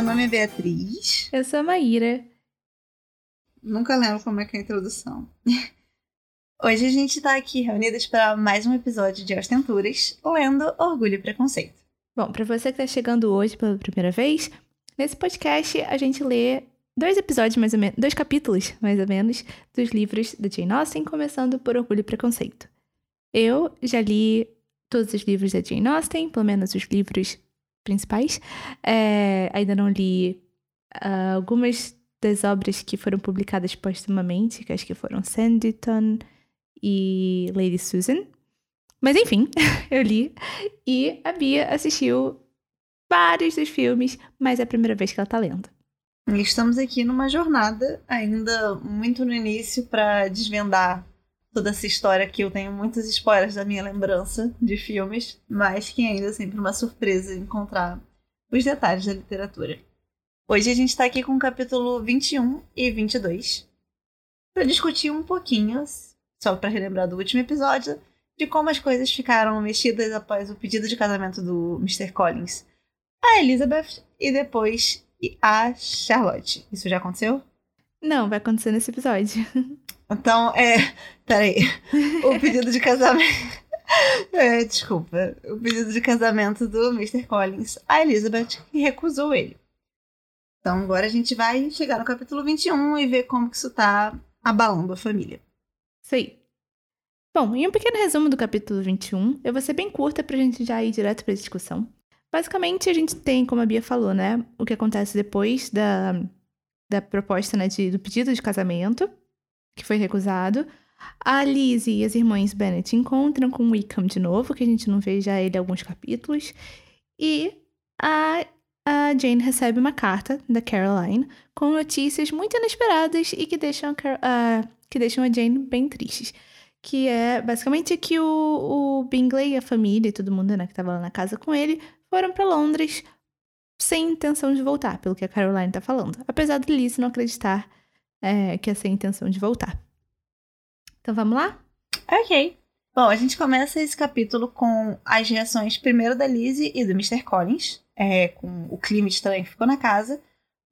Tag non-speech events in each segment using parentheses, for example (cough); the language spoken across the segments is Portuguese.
meu nome é Beatriz. Eu sou a Maíra. Nunca lembro como é que é a introdução. (laughs) Hoje a gente tá aqui reunidas para mais um episódio de Ostenturas, lendo Orgulho e Preconceito. Bom, para você que tá chegando hoje pela primeira vez, nesse podcast a gente lê dois episódios mais ou menos, dois capítulos mais ou menos dos livros da Jane Austen, começando por Orgulho e Preconceito. Eu já li todos os livros da Jane Austen, pelo menos os livros principais. É, ainda não li uh, algumas das obras que foram publicadas postumamente, que acho que foram Sanditon e Lady Susan. Mas enfim, (laughs) eu li. E a Bia assistiu vários dos filmes, mas é a primeira vez que ela tá lendo. Estamos aqui numa jornada, ainda muito no início, para desvendar toda essa história que eu tenho muitos spoilers da minha lembrança de filmes, mas que ainda é sempre uma surpresa encontrar os detalhes da literatura. Hoje a gente está aqui com o capítulo 21 e 22 para discutir um pouquinho, só para relembrar do último episódio, de como as coisas ficaram mexidas após o pedido de casamento do Mr. Collins a Elizabeth e depois a Charlotte. Isso já aconteceu? Não, vai acontecer nesse episódio. (laughs) Então, é. Peraí. (laughs) O pedido de casamento. É, desculpa. O pedido de casamento do Mr. Collins a Elizabeth e recusou ele. Então, agora a gente vai chegar no capítulo 21 e ver como que isso tá abalando a família. Isso aí. Bom, em um pequeno resumo do capítulo 21, eu vou ser bem curta pra gente já ir direto pra discussão. Basicamente, a gente tem, como a Bia falou, né, o que acontece depois da, da proposta, né, de, do pedido de casamento que foi recusado. A Lizzie e as irmãs Bennet encontram com o Wickham de novo, que a gente não vê já ele alguns capítulos. E a, a Jane recebe uma carta da Caroline com notícias muito inesperadas e que deixam a, que deixam a Jane bem tristes. Que é basicamente que o, o Bingley, a família e todo mundo né, que estava lá na casa com ele foram para Londres sem intenção de voltar, pelo que a Caroline está falando. Apesar de Lizzie não acreditar é, que essa é a intenção de voltar. Então vamos lá? Ok. Bom, a gente começa esse capítulo com as reações primeiro da Lizzie e do Mr. Collins, é, com o clima estranho que ficou na casa,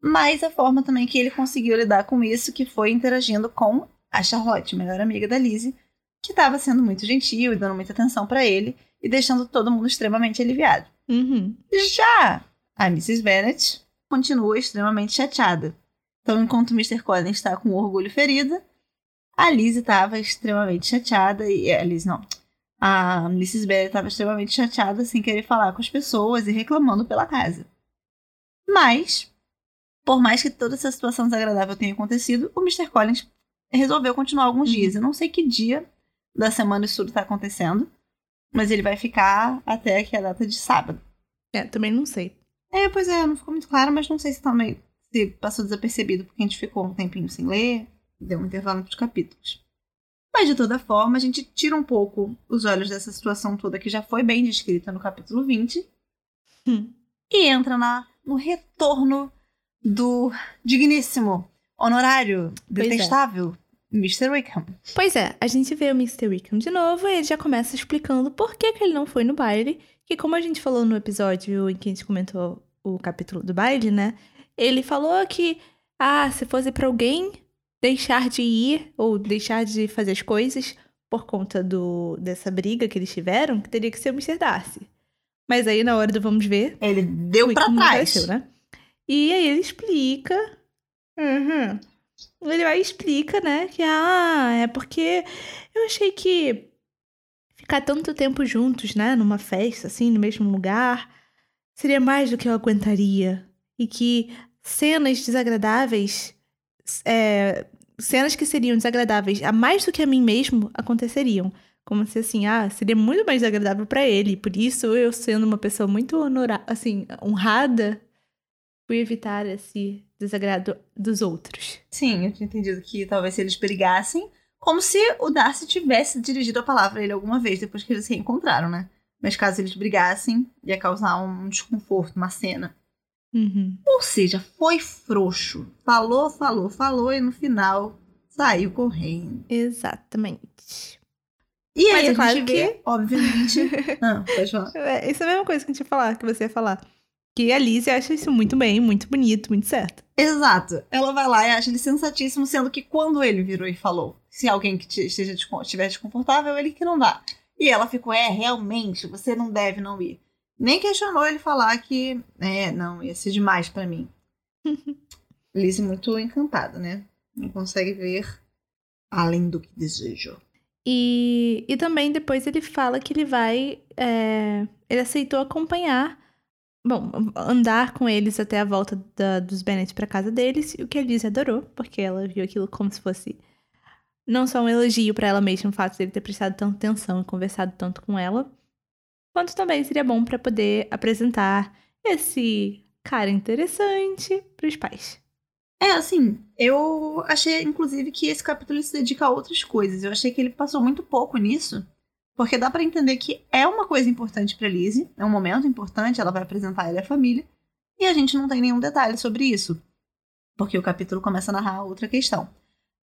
mas a forma também que ele conseguiu lidar com isso, que foi interagindo com a Charlotte, melhor amiga da Lizzie, que estava sendo muito gentil e dando muita atenção para ele e deixando todo mundo extremamente aliviado. Uhum. Já a Mrs. Bennet continua extremamente chateada. Então, enquanto o Mr. Collins está com o orgulho ferido, a Lizzie estava extremamente chateada e a Liz não. A Mrs. Bennet estava extremamente chateada sem querer falar com as pessoas e reclamando pela casa. Mas, por mais que toda essa situação desagradável tenha acontecido, o Mr. Collins resolveu continuar alguns dias. Eu não sei que dia da semana isso tudo está acontecendo, mas ele vai ficar até aqui a data de sábado. É, também não sei. É, pois é, não ficou muito claro, mas não sei se também se passou desapercebido porque a gente ficou um tempinho sem ler, deu um intervalo entre os capítulos. Mas de toda forma, a gente tira um pouco os olhos dessa situação toda que já foi bem descrita no capítulo 20 hum. e entra na, no retorno do digníssimo, honorário, Pois é. detestável Mr. Wickham. Pois é, a gente vê o Mr. Wickham de novo e ele já começa explicando por que, que ele não foi no baile. Que como a gente falou no episódio em que a gente comentou o capítulo do baile, né? Ele falou que, ah, se fosse pra alguém deixar de ir ou deixar de fazer as coisas por conta do, dessa briga que eles tiveram, que teria que ser o Mr. Darcy. Mas aí, na hora do vamos ver, Ele deu não trás. apareceu, né? E aí ele explica. Uhum. Ele vai e explica, né? Que ah, é porque eu achei que ficar tanto tempo juntos, né? Numa festa, assim, no mesmo lugar, seria mais do que eu aguentaria. E que cenas desagradáveis, é, cenas que seriam desagradáveis a mais do que a mim mesmo aconteceriam. Como se assim, ah, seria muito mais desagradável pra ele. Por isso, eu sendo uma pessoa muito honora, assim, honrada, fui evitar esse desagrado dos outros. Sim, eu tinha entendido que talvez se eles brigassem, como se o Darcy tivesse dirigido a palavra a ele alguma vez depois que eles se reencontraram, né? Mas caso eles brigassem, ia causar um desconforto, uma cena. Uhum. Ou seja, foi frouxo. Falou, falou, falou e no final saiu correndo. Exatamente. E Mas aí é a claro gente que- vê, obviamente. Não, (laughs) pode falar. É, isso é a mesma coisa que a gente ia falar, que você ia falar. Que a Lizzie acha isso muito bem, muito bonito, muito certo. Exato. Ela vai lá e acha ele sensatíssimo, sendo que quando ele virou e falou, se alguém que te, esteja, estiver desconfortável, ele que não vá. E ela ficou, é, realmente, você não deve não ir. Nem questionou ele falar que, é, não, ia ser demais para mim. (laughs) Lizzie muito encantada, né? Não consegue ver além do que deseja. E, e também depois ele fala que ele vai. É, ele aceitou acompanhar. Bom, andar com eles até a volta da, dos Bennett para casa deles, o que a Liz adorou, porque ela viu aquilo como se fosse não só um elogio para ela mesma, o fato de ele ter prestado tanta atenção e conversado tanto com ela, quanto também seria bom para poder apresentar esse cara interessante para os pais. É, assim, eu achei, inclusive, que esse capítulo se dedica a outras coisas. Eu achei que ele passou muito pouco nisso. Porque dá para entender que é uma coisa importante para Lizzie, é um momento importante, ela vai apresentar ela e a família, e a gente não tem nenhum detalhe sobre isso. Porque o capítulo começa a narrar outra questão.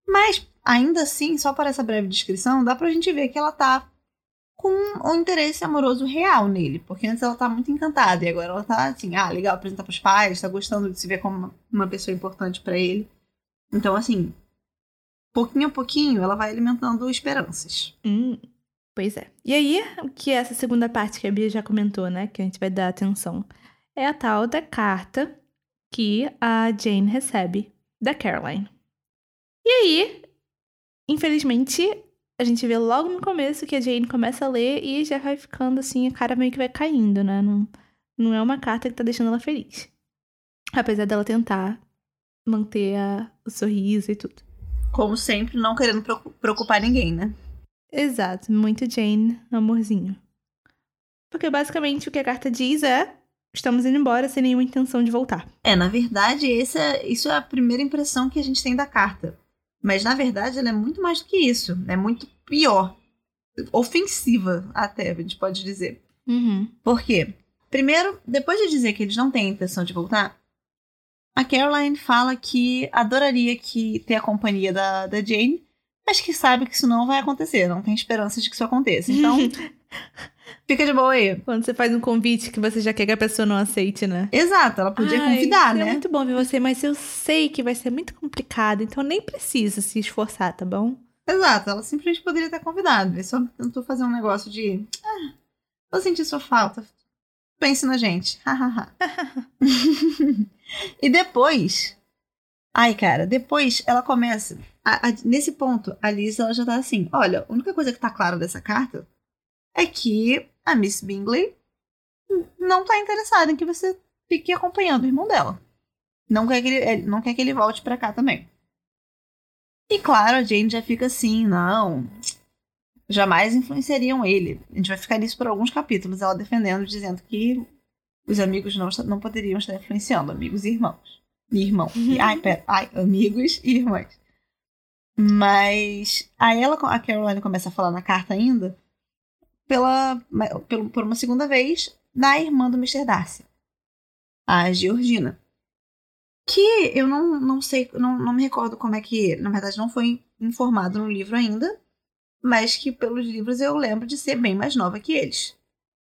Mas, ainda assim, só por essa breve descrição, dá pra gente ver que ela tá com um interesse amoroso real nele. Porque antes ela tá muito encantada e agora ela tá assim, ah, legal, apresentar pros pais, tá gostando de se ver como uma pessoa importante para ele. Então, assim, pouquinho a pouquinho ela vai alimentando esperanças. Hum, pois é. E aí, o que é essa segunda parte que a Bia já comentou, né? Que a gente vai dar atenção. É a tal da carta que a Jane recebe da Caroline. E aí, infelizmente, a gente vê logo no começo que a Jane começa a ler e já vai ficando assim, a cara meio que vai caindo, né? Não, não é uma carta que tá deixando ela feliz. Apesar dela tentar manter a, o sorriso e tudo. Como sempre, não querendo preocupar ninguém, né? Exato, muito Jane, amorzinho. Porque basicamente o que a carta diz é: estamos indo embora sem nenhuma intenção de voltar. É, na verdade, esse é, isso é a primeira impressão que a gente tem da carta. Mas na verdade ela é muito mais do que isso. É muito pior. Ofensiva, até, a gente pode dizer. Uhum. Por quê? Primeiro, depois de dizer que eles não têm intenção de voltar, a Caroline fala que adoraria que ter a companhia da, da Jane, mas que sabe que isso não vai acontecer, não tem esperança de que isso aconteça. Então, (laughs) Fica de boa aí. Quando você faz um convite que você já quer que a pessoa não aceite, né? Exato, ela podia Ai, convidar, né? É muito bom ver você, mas eu sei que vai ser muito complicado, então nem precisa se esforçar, tá bom? Exato, ela simplesmente poderia ter convidado. Ele só tentou fazer um negócio de. Ah, vou sentir sua falta. Pense na gente. (laughs) e depois. Ai, cara, depois ela começa. A, a, nesse ponto, a Liz ela já tá assim: olha, a única coisa que tá clara dessa carta é que a Miss Bingley não está interessada em que você fique acompanhando o irmão dela. Não quer que ele, não quer que ele volte para cá também. E claro, a Jane já fica assim, não. Jamais influenciariam ele. A gente vai ficar nisso por alguns capítulos, ela defendendo, dizendo que os amigos não, não poderiam estar influenciando, amigos e irmãos. E irmão. E, (laughs) ai, pera, ai, amigos e irmãs. Mas aí ela, a Caroline começa a falar na carta ainda pela, pelo, por uma segunda vez na irmã do Mr. Darcy, a Georgina. Que eu não, não sei, não, não me recordo como é que, na verdade, não foi informado no livro ainda, mas que pelos livros eu lembro de ser bem mais nova que eles.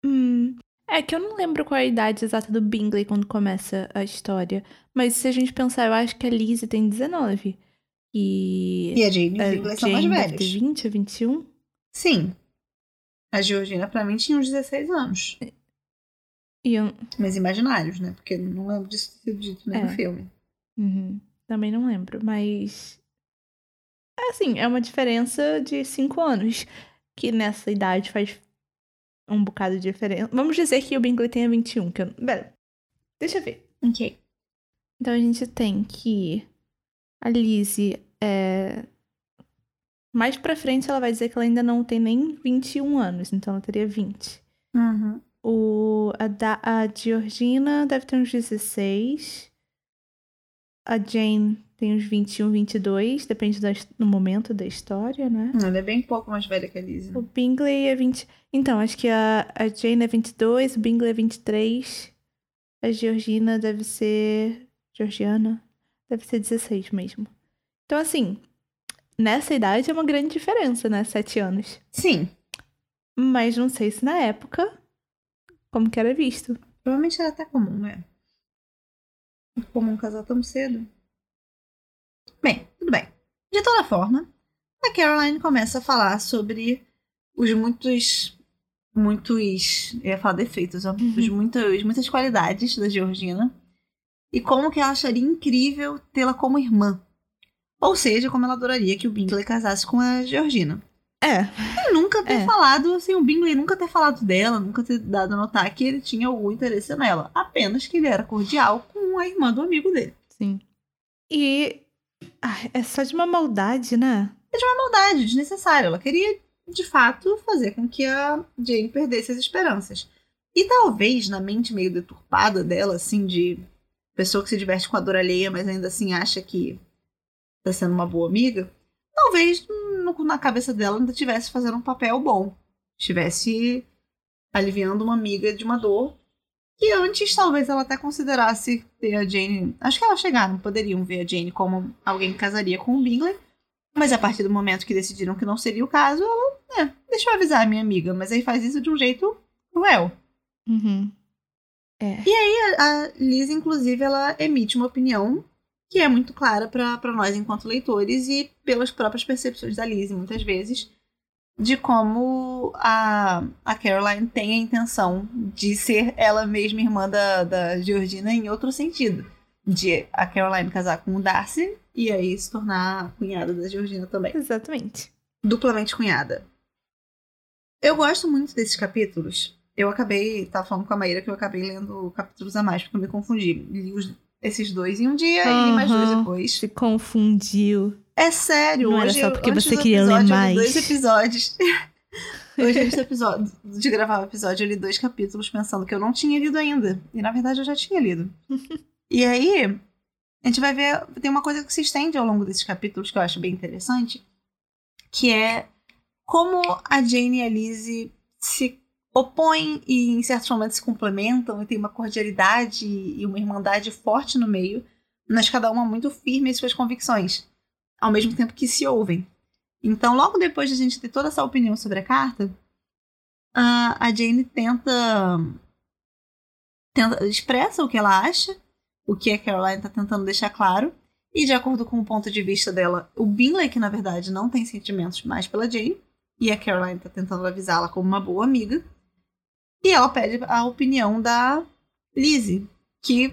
Hum, é que eu não lembro qual é a idade exata do Bingley quando começa a história. Mas se a gente pensar, eu acho que a Lizzie tem 19. E. E a Jane e o Bingley são mais velhos. Deve ter 20 ou 21? Sim. A Georgina, pra mim, tinha uns 16 anos. E eu... Mas imaginários, né? Porque não lembro disso ter sido dito nem é. no filme. Uhum. Também não lembro, mas. Assim, é uma diferença de 5 anos. Que nessa idade faz um bocado de diferença. Vamos dizer que o Bingley tenha 21. Que eu... Pera, deixa eu ver. Ok. Então a gente tem que a Lizzie é mais pra frente ela vai dizer que ela ainda não tem nem 21 anos, então ela teria 20. Uhum. O, a, da, a Georgina deve ter uns 16. A Jane tem uns 21, 22, depende do momento da história, né? Ela é bem pouco mais velha que a Lisa. O Bingley é 20. Então, acho que a, a Jane é 22, o Bingley é 23. A Georgina deve ser. Georgiana? Deve ser 16 mesmo. Então, assim, nessa idade é uma grande diferença, né? Sete anos. Sim. Mas não sei se na época, como que era visto. Provavelmente era até comum, né? Como um casal tão cedo. Bem, tudo bem. De toda forma, a Caroline começa a falar sobre os muitos. Muitos. Eu ia falar defeitos, ó. Os muitos, muitas qualidades da Georgina. E como que ela acharia incrível tê-la como irmã. Ou seja, como ela adoraria que o Bingley casasse com a Georgina. É. E nunca ter É. falado, assim, o Bingley nunca ter falado dela, nunca ter dado a notar que ele tinha algum interesse nela. Apenas que ele era cordial com a irmã do amigo dele. Sim. E. ai, é só de uma maldade, né? maldade, desnecessária. Ela queria, de fato, fazer com que a Jane perdesse as esperanças. E talvez, na mente meio deturpada dela, assim, de pessoa que se diverte com a dor alheia, mas ainda assim acha que tá sendo uma boa amiga, talvez no- na cabeça dela ainda estivesse fazendo um papel bom. Estivesse aliviando uma amiga de uma dor que antes talvez ela até considerasse ter a Jane. Acho que elas chegaram, poderiam ver a Jane como alguém que casaria com o Bingley. Mas a partir do momento que decidiram que não seria o caso, ela, é, deixa eu avisar a minha amiga, mas aí faz isso de um jeito cruel. Uhum. É. A Liz, inclusive, ela emite uma opinião que é muito clara para nós enquanto leitores e pelas próprias percepções da Liz, muitas vezes, de como a, a Caroline tem a intenção de ser ela mesma irmã da, da Georgina em outro sentido. De a Caroline casar com o Darcy e aí se tornar cunhada da Georgina também. Exatamente. duplamente cunhada. Eu gosto muito desses capítulos. Eu acabei, tava falando com a Maíra que eu acabei lendo capítulos a mais, porque eu me confundi. Li os- esses dois em um dia e li mais dois depois. Se confundiu. É sério, Não era hoje só eu- porque antes você queria ler episódio, eu li mais. dois episódios. (laughs) hoje, antes episódio, de gravar o episódio, eu li dois capítulos pensando que eu não tinha lido ainda. E na verdade eu já tinha lido. (laughs) e aí, a gente vai ver. Tem uma coisa que se estende ao longo desses capítulos que eu acho bem interessante, que é como a Jane e a Lizzie se opõem e em certos momentos se complementam e tem uma cordialidade e uma irmandade forte no meio, mas cada uma muito firme em suas convicções, ao mesmo tempo que se ouvem. Então, logo depois de a gente ter toda essa opinião sobre a carta, a, Jane tenta, tenta. expressa o que ela acha, o que a Caroline está tentando deixar claro, e de acordo com o ponto de vista dela, o Bingley, que na verdade não tem sentimentos mais pela Jane, e a Caroline está tentando avisá-la como uma boa amiga, e ela pede a opinião da Lizzie, que,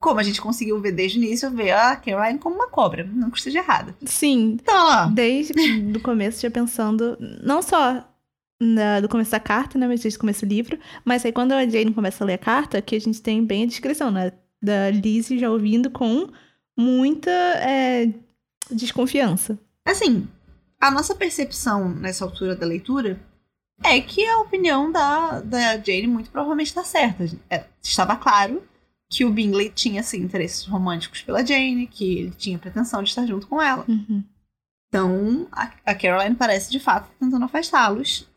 como a gente conseguiu ver desde o início, vê a Caroline como uma cobra, não que esteja errada. Sim, Então, ó, desde (laughs) o começo já pensando, não só na- do começo da carta, né, mas desde o começo do livro, mas aí quando a Jane começa a ler a carta, que a gente tem bem a descrição, né, da Lizzie já ouvindo com muita é, desconfiança. Assim, a nossa percepção nessa altura da leitura é que a opinião da, da Jane muito provavelmente está certa. É, estava claro que o Bingley tinha assim, interesses românticos pela Jane, que ele tinha pretensão de estar junto com ela. Uhum. Então, a, a Caroline parece de fato tentando afastá-los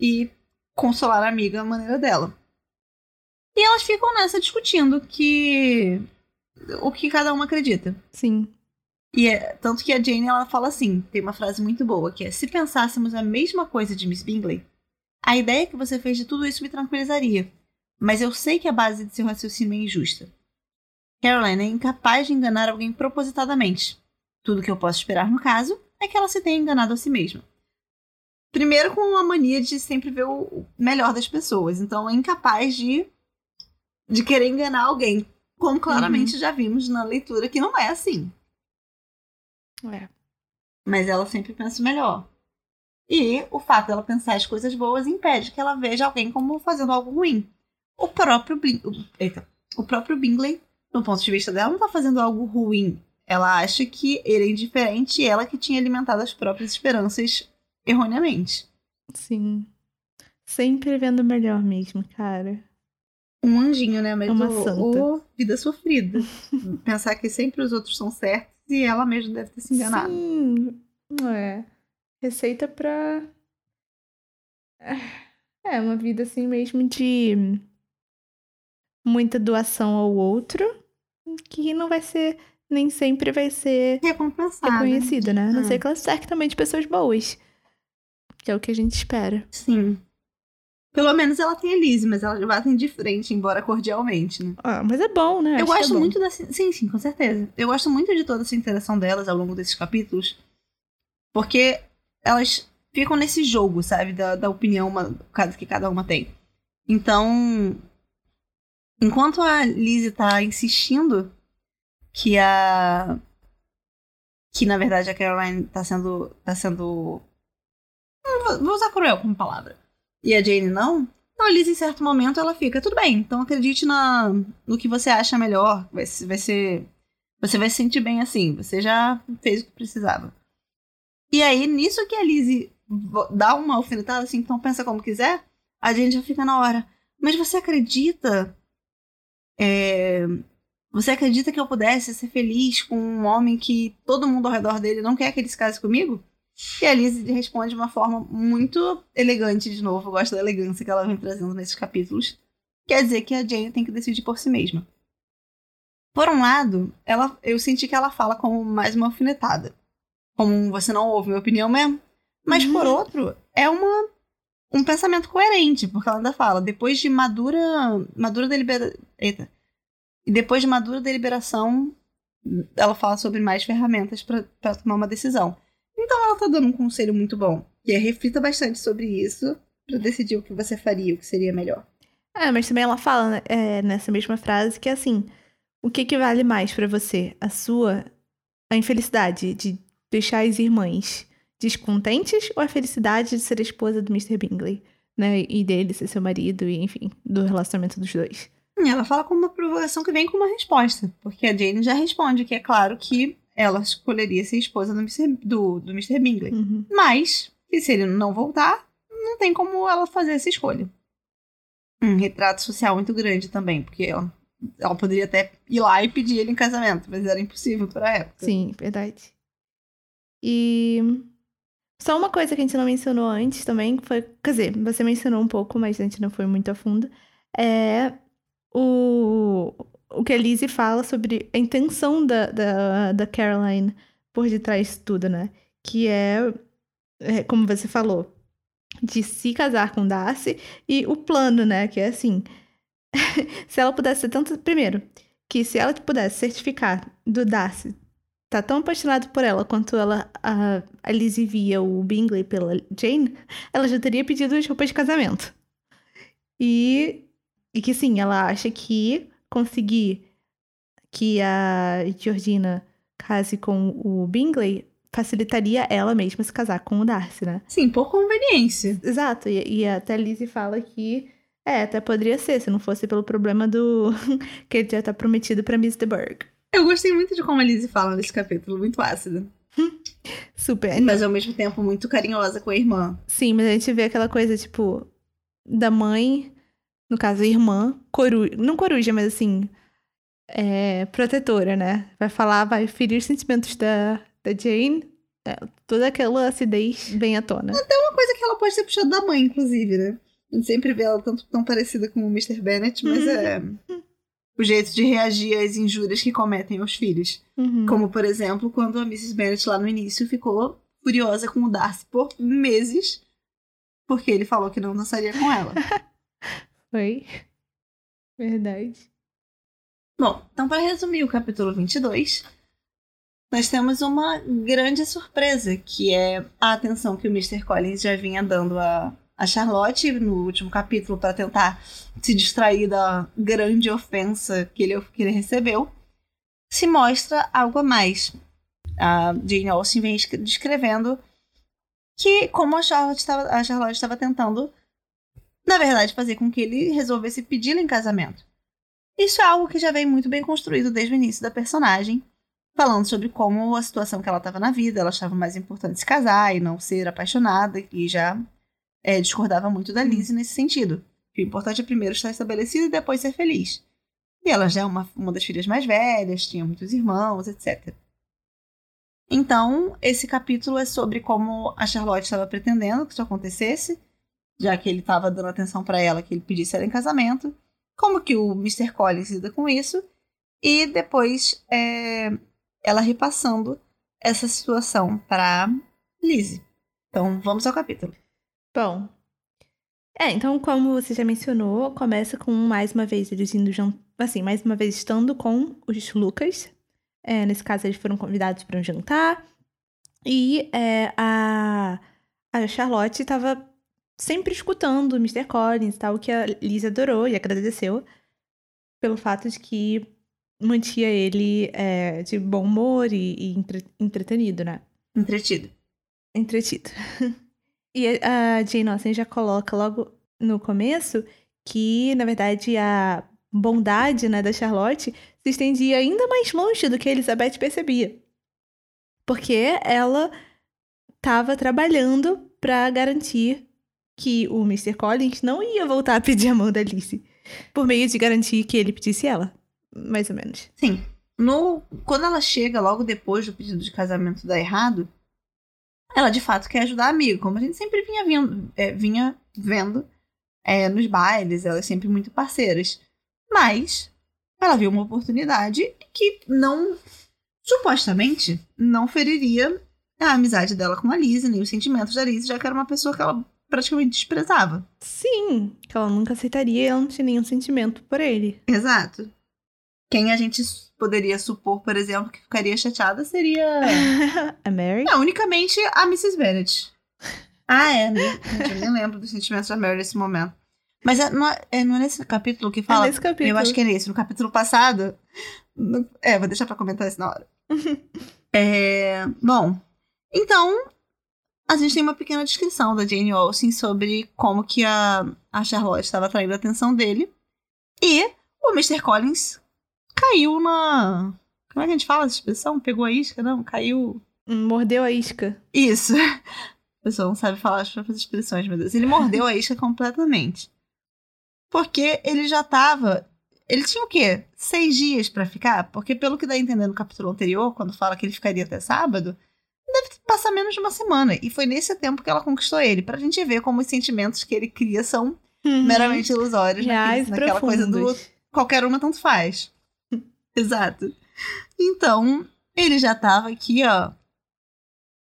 e consolar a amiga da maneira dela. E elas ficam nessa discutindo que o que cada uma acredita. Sim. E é, tanto que a Jane ela fala assim, tem uma frase muito boa, que é se pensássemos a mesma coisa de Miss Bingley, a ideia que você fez de tudo isso me tranquilizaria. Mas eu sei que a base de seu raciocínio é injusta. Caroline é incapaz de enganar alguém propositadamente. Tudo que eu posso esperar no caso é que ela se tenha enganado a si mesma. Primeiro com a mania de sempre ver o melhor das pessoas, então é incapaz de de querer enganar alguém, como claramente já vimos na leitura que não é assim É. mas ela sempre pensa melhor. E o fato dela pensar as coisas boas impede que ela veja alguém como fazendo algo ruim. O próprio, Bin- o- eita, o próprio Bingley, no ponto de vista dela, não tá fazendo algo ruim. Ela acha que ele é indiferente e ela que tinha alimentado as próprias esperanças erroneamente. Sim. Sempre vendo o melhor mesmo, cara. Um anjinho, né? Mas Uma o, santa. o vida sofrida. Pensar que sempre os outros são certos e ela mesma deve ter se enganado. Sim. É. Receita pra. É, uma vida assim mesmo de muita doação ao outro, que não vai ser, nem sempre vai ser Recompensada. reconhecida, né? A não É. ser que ela cerque também de pessoas boas. Que é o que a gente espera. Sim. Pelo menos ela tem a Lizzie, mas elas batem de frente, embora cordialmente, né? Ah, mas é bom, né? Eu Acho é gosto bom. muito da. Sim, sim, com certeza. Eu gosto muito de toda essa interação delas ao longo desses capítulos. Porque elas ficam nesse jogo, sabe? Da, da opinião uma, que cada uma tem. Então. Enquanto a Lizzie tá insistindo que a. Que na verdade a Caroline tá sendo. tá sendo. Vou- usar cruel como palavra. E a Jane não. Então a Lizzie, em certo momento, ela fica, tudo bem, então acredite na, no que você acha melhor. Vai, vai ser. Você vai se sentir bem assim. Você já fez o que precisava. E aí, nisso que a Lizzie dá uma alfinetada assim, então pensa como quiser, a gente já fica na hora. Mas você acredita? é, você acredita que eu pudesse ser feliz com um homem que todo mundo ao redor dele não quer que ele se case comigo? E a Lizzie responde de uma forma muito elegante de novo. Eu gosto da elegância que ela vem trazendo nesses capítulos. Quer dizer que a Jane tem que decidir por si mesma. Por um lado, ela, eu senti que ela fala como mais uma alfinetada. Como você não ouve minha opinião mesmo. Mas Uhum. por outro, é uma, um pensamento coerente, porque ela ainda fala, depois de madura, madura delibera... Eita. E depois de madura deliberação, ela fala sobre mais ferramentas para tomar uma decisão. Então ela tá dando um conselho muito bom, que é reflita bastante sobre isso para decidir o que você faria, o que seria melhor. É, mas também ela fala né, é, nessa mesma frase que assim, o que, que vale mais pra você? A sua a infelicidade de deixar as irmãs descontentes ou a felicidade de ser a esposa do Mr. Bingley, né? E dele ser seu marido e enfim, do relacionamento dos dois. Ela fala com uma provocação que vem com uma resposta, porque a Jane já responde que é claro que ela escolheria ser esposa do Mr. do, do Mr. Bingley. Uhum. Mas, que se ele não voltar, não tem como ela fazer essa escolha. Um retrato social muito grande também, porque ela, ela poderia até ir lá e pedir ele em casamento, mas era impossível para a época. Sim, verdade. E só uma coisa que a gente não mencionou antes também, foi, quer dizer, você mencionou um pouco, mas a gente não foi muito a fundo, é o, o que a Lizzie fala sobre a intenção da, da, da Caroline por detrás de tudo, né? Que é, é, como você falou, de se casar com Darcy e o plano, né? Que é assim, (laughs) se ela pudesse ser tanto... Primeiro, que se ela pudesse certificar do Darcy tá tão apaixonado por ela quanto ela a, a Lizzie via o Bingley pela Jane, ela já teria pedido as roupas de casamento. E, e que sim, ela acha que conseguir que a Georgina case com o Bingley facilitaria ela mesma se casar com o Darcy, né? Sim, por conveniência. Exato, e, e até a Lizzie fala que é, até poderia ser, se não fosse pelo problema do (laughs) que ele já tá prometido pra Miss de Burgh. Eu gostei muito de como a Lizzie fala nesse capítulo, muito ácida. Super. Mas ao mesmo tempo muito carinhosa com a irmã. Sim, mas a gente vê aquela coisa, tipo, da mãe, no caso, a irmã, coruja, não coruja, mas assim, é, protetora, né? Vai falar, vai ferir os sentimentos da, da Jane, é, toda aquela acidez vem à tona. Uma coisa que ela pode ter puxado da mãe, inclusive, né? A gente sempre vê ela tanto tão parecida com o Mr. Bennet, mas é o jeito de reagir às injúrias que cometem aos filhos. Uhum. Como, por exemplo, quando a Mrs. Bennet lá no início ficou furiosa com o Darcy por meses, porque ele falou que não dançaria com ela. (laughs) Foi. Verdade. Bom, então para resumir o capítulo 22, nós temos uma grande surpresa, que é a atenção que o Mr. Collins já vinha dando a, a Charlotte no último capítulo para tentar se distrair da grande ofensa que ele, que ele recebeu, se mostra algo a mais. A Jane Austen vem escre- descrevendo que como a Charlotte estava, a Charlotte estava tentando, na verdade, fazer com que ele resolvesse pedi-la em casamento. Isso é algo que já vem muito bem construído desde o início da personagem, falando sobre como a situação que ela estava na vida, ela achava mais importante se casar e não ser apaixonada, e já é, discordava muito da Lizzie nesse sentido. Que o importante é primeiro estar estabelecido e depois ser feliz. E ela já é uma, uma das filhas mais velhas, tinha muitos irmãos, etc. Então, esse capítulo é sobre como a Charlotte estava pretendendo que isso acontecesse, já que ele estava dando atenção para ela, que ele pedisse ela em casamento, como que o Mr. Collins lida com isso, e depois é, ela repassando essa situação para Lizzie. Então, vamos ao capítulo. Bom, É, então, como você já mencionou, começa com mais uma vez eles indo jantar. Assim, mais uma vez estando com os Lucas. É, nesse caso, eles foram convidados para um jantar. E é, a, a Charlotte estava sempre escutando o Mr. Collins, tal, que a Liz adorou e agradeceu pelo fato de que mantinha ele é, de bom humor e, e entre, entretenido, né? Entretido. Entretido. (laughs) e a Jane Austen já coloca logo no começo que, na verdade, a bondade né, da Charlotte se estendia ainda mais longe do que Elizabeth percebia. Porque ela estava trabalhando para garantir que o Mr. Collins não ia voltar a pedir a mão da Alice. Por meio de garantir que ele pedisse ela. Mais ou menos. Sim. No, quando ela chega, logo depois do pedido de casamento dar errado, ela de fato quer ajudar a amigo, como a gente sempre vinha, vindo, é, vinha vendo é, nos bailes, elas sempre muito parceiras. Mas ela viu uma oportunidade que não, supostamente, não feriria a amizade dela com a Lizzie, nem os sentimentos da Lizzie, já que era uma pessoa que ela praticamente desprezava. Sim, que ela nunca aceitaria e ela não tinha nenhum sentimento por ele. Exato. Quem a gente poderia supor, por exemplo, que ficaria chateada seria. (laughs) a Mary? Não, unicamente a Mrs. Bennet. Ah, é, né? Eu nem lembro dos sentimentos da Mary nesse momento. Mas é, não, é, não é nesse capítulo que fala. É nesse capítulo. Eu acho que é nesse. No capítulo passado. No, é, vou deixar pra comentar isso na hora. (laughs) é, bom, então. A gente tem uma pequena descrição da Jane Austen sobre como que a, a Charlotte estava atraindo a atenção dele. E o Mr. Collins caiu na. Como é que a gente fala essa expressão? Pegou a isca? Não, caiu. Mordeu a isca. Isso. (laughs) A pessoa não sabe falar as próprias expressões, meu Deus. Ele mordeu a isca completamente. Porque ele já tava. Ele tinha o quê? Seis dias para ficar? Porque, pelo que dá a entender no capítulo anterior, quando fala que ele ficaria até sábado, deve passar menos de uma semana. E foi nesse tempo que ela conquistou ele. Pra gente ver como os sentimentos que ele cria são uhum. meramente ilusórios. Reais naquele, naquela coisa do qualquer uma tanto faz. (laughs) Exato. Então, ele já tava aqui, ó.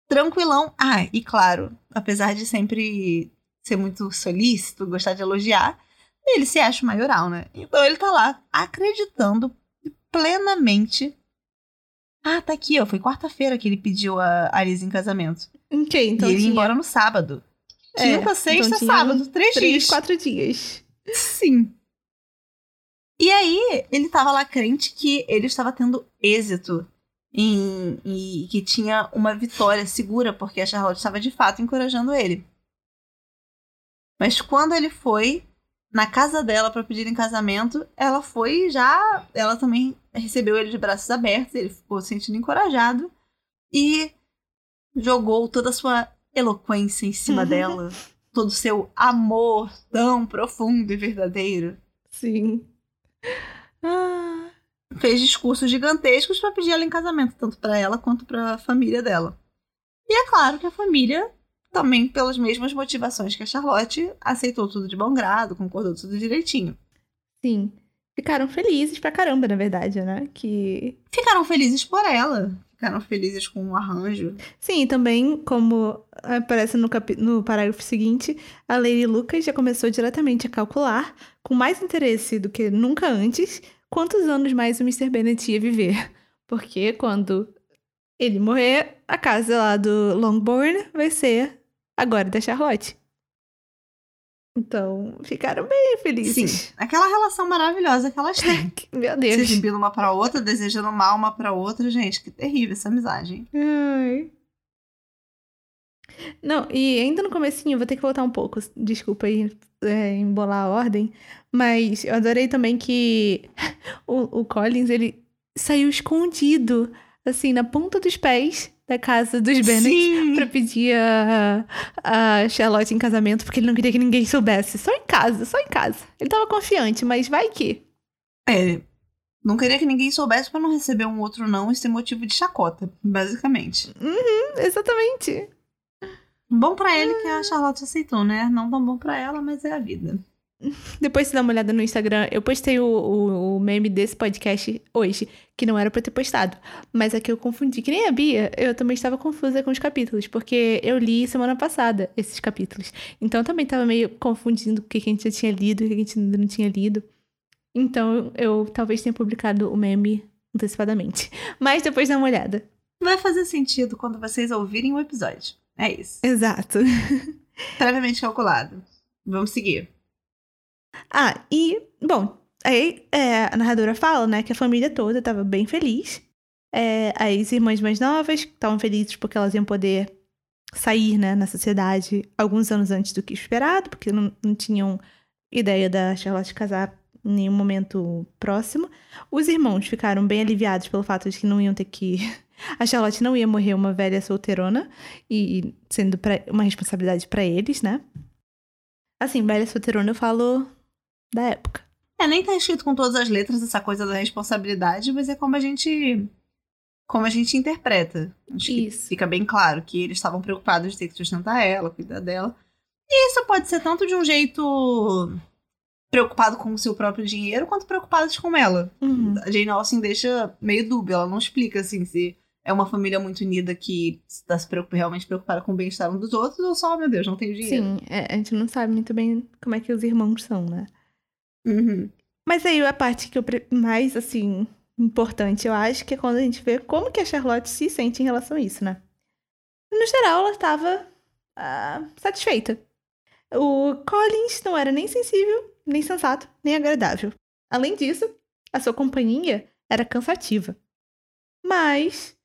Tranquilão. Ah, e claro, apesar de sempre ser muito solícito, gostar de elogiar, ele se acha maioral, né? Então ele tá lá acreditando plenamente. Ah, tá aqui, ó. Foi quarta-feira que ele pediu a Alice em casamento. Ok, então. E ele tinha... ia embora no sábado. É, Quinta, sexta, então sábado. Três, três dias. quatro dias. Sim. E aí, ele tava lá crente que ele estava tendo êxito em, e que tinha uma vitória segura, porque a Charlotte estava de fato encorajando ele. Mas quando ele foi na casa dela para pedir em casamento, ela foi já. Ela também recebeu ele de braços abertos, ele ficou se sentindo encorajado e jogou toda a sua eloquência em cima dela, todo o seu amor tão profundo e verdadeiro. Sim. Ah. Fez discursos gigantescos para pedir ela em casamento, tanto para ela quanto para a família dela. E é claro que a família também pelas mesmas motivações que a Charlotte, aceitou tudo de bom grado, concordou tudo direitinho. Sim. Ficaram felizes pra caramba, na verdade, né? Que. Ficaram felizes por ela. Ficaram felizes com o arranjo. Sim, também, como aparece no, cap... no parágrafo seguinte, a Lady Lucas já começou diretamente a calcular, com mais interesse do que nunca antes, quantos anos mais o Mr. Bennet ia viver. Porque quando ele morrer, a casa lá do Longbourn vai ser agora da Charlotte. Então, ficaram bem felizes. Sim, aquela relação maravilhosa que elas têm. (laughs) Meu Deus. Se exibindo uma pra outra, desejando mal uma pra outra. Gente, que terrível essa amizade. Ai. Não, e ainda no comecinho, vou ter que voltar um pouco. Desculpa aí é, embolar a ordem. Mas eu adorei também que (laughs) o, o Collins, ele saiu escondido, assim, na ponta dos pés da casa dos Bennet pra pedir a, a Charlotte em casamento, porque ele não queria que ninguém soubesse. Só em casa, só em casa. Ele tava confiante, mas vai que. É. Não queria que ninguém soubesse para não receber um outro não e ser motivo de chacota, basicamente. Uhum, exatamente. Bom para ele que a Charlotte aceitou, né? Não tão bom para ela, mas é a vida. (laughs) depois você dá uma olhada no Instagram. Eu postei o, o, o, meme desse podcast hoje, que não era pra ter postado. Mas é que eu confundi. Que nem a Bia, eu também estava confusa com os capítulos, porque eu li semana passada esses capítulos. Então eu também estava meio confundindo o que a gente já tinha lido e o que a gente ainda não tinha lido. Então eu talvez tenha publicado o meme antecipadamente. (laughs) Mas depois dá uma olhada. Vai fazer sentido quando vocês ouvirem o episódio. É isso. Exato. (laughs) Previamente calculado. Vamos seguir. Ah, e, bom, aí é, a narradora fala, né, que a família toda estava bem feliz. É, as irmãs mais novas estavam felizes porque elas iam poder sair, né, na sociedade alguns anos antes do que esperado, porque não, não tinham ideia da Charlotte casar em nenhum momento próximo. Os irmãos ficaram bem aliviados pelo fato de que não iam ter que. (laughs) A Charlotte não ia morrer uma velha solteirona, e sendo pra... uma responsabilidade para eles, né? Assim, velha solteirona eu falo da época. É, nem tá escrito com todas as letras essa coisa da responsabilidade, mas é como a gente. Como a gente interpreta. Acho isso. fica bem claro que eles estavam preocupados de ter que sustentar ela, cuidar dela. E isso pode ser tanto de um jeito preocupado com o seu próprio dinheiro, quanto preocupados com ela. Uhum. A Jane Austen deixa meio dúbio, ela não explica assim se é uma família muito unida que está se preocup, realmente preocupada com o bem-estar um dos outros, ou só, oh, meu Deus, não tenho dinheiro. Sim, é, a gente não sabe muito bem como é que os irmãos são, né? Uhum. Mas aí a parte que eu mais, assim, importante, eu acho, que é quando a gente vê como que a Charlotte se sente em relação a isso, né? No geral, ela estava uh, satisfeita. O Collins não era nem sensível, nem sensato, nem agradável. Além disso, a sua companhia era cansativa. Mas,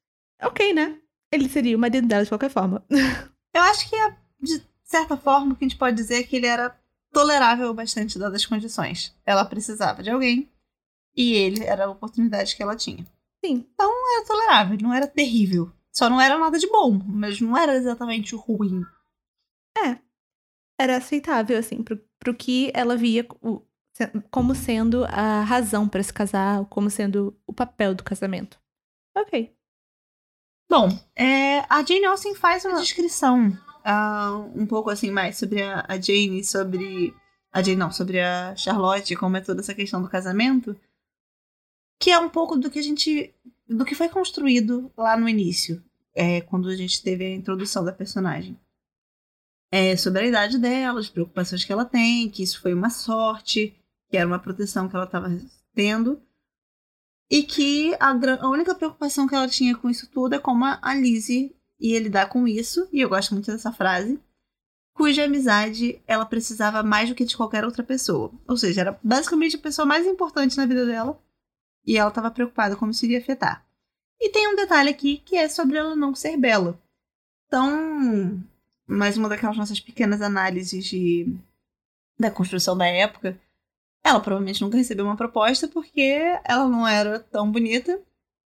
ok, né? Ele seria o marido dela de qualquer forma. (laughs) Eu acho que, de certa forma, o que a gente pode dizer é que ele era tolerável bastante dadas as condições. Ela precisava de alguém e ele era a oportunidade que ela tinha. Sim. Então era tolerável, não era terrível. Só não era nada de bom, mas não era exatamente ruim. É. Era aceitável, assim, pro, pro que ela via o, como sendo a razão para se casar, como sendo o papel do casamento. Ok. Bom, é, a Jane Austen faz uma descrição uh, um pouco assim mais sobre a, a Jane, sobre. A Jane não, sobre a Charlotte, como é toda essa questão do casamento. Que é um pouco do que a gente. do que foi construído lá no início. É, quando a gente teve a introdução da personagem. É, sobre a idade dela, as preocupações que ela tem, que isso foi uma sorte, que era uma proteção que ela estava tendo. E que a, a, única preocupação que ela tinha com isso tudo é como a Lizzie ia lidar com isso, e eu gosto muito dessa frase, cuja amizade ela precisava mais do que de qualquer outra pessoa. Ou seja, era basicamente a pessoa mais importante na vida dela, e ela estava preocupada como isso iria afetar. E tem um detalhe aqui que é sobre ela não ser bela. Então, mais uma daquelas nossas pequenas análises de, da construção da época. Ela provavelmente nunca recebeu uma proposta porque ela não era tão bonita